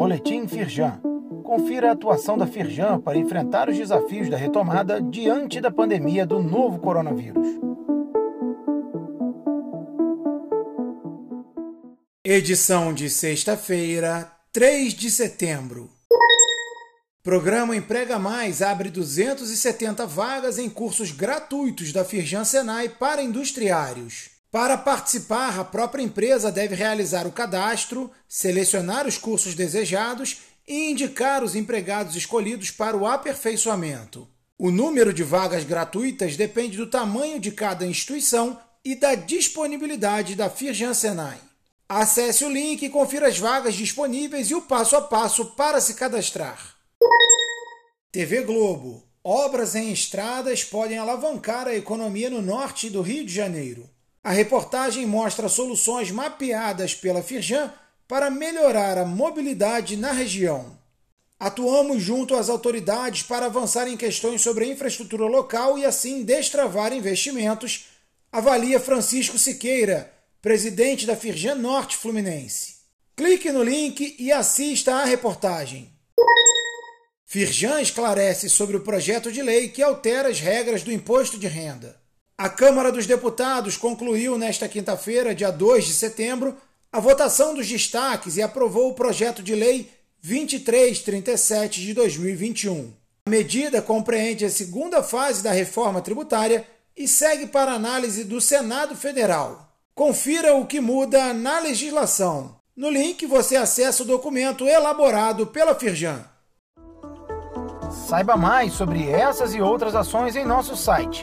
Boletim Firjan. Confira a atuação da Firjan para enfrentar os desafios da retomada diante da pandemia do novo coronavírus. Edição de sexta-feira, 3 de setembro. Programa Emprega Mais abre 270 vagas em cursos gratuitos da Firjan Senai para industriários. Para participar, a própria empresa deve realizar o cadastro, selecionar os cursos desejados e indicar os empregados escolhidos para o aperfeiçoamento. O número de vagas gratuitas depende do tamanho de cada instituição e da disponibilidade da Firjan Senai. Acesse o link e confira as vagas disponíveis e o passo a passo para se cadastrar. TV Globo. Obras em estradas podem alavancar a economia no norte do Rio de Janeiro. A reportagem mostra soluções mapeadas pela Firjan para melhorar a mobilidade na região. Atuamos junto às autoridades para avançar em questões sobre a infraestrutura local e assim destravar investimentos, avalia Francisco Siqueira, presidente da Firjan Norte Fluminense. Clique no link e assista à reportagem. Firjan esclarece sobre o projeto de lei que altera as regras do imposto de renda. A Câmara dos Deputados concluiu nesta quinta-feira, dia 2 de setembro, a votação dos destaques e aprovou o projeto de lei 2337 de 2021. A medida compreende a segunda fase da reforma tributária e segue para análise do Senado Federal. Confira o que muda na legislação. No link você acessa o documento elaborado pela Firjan. Saiba mais sobre essas e outras ações em nosso site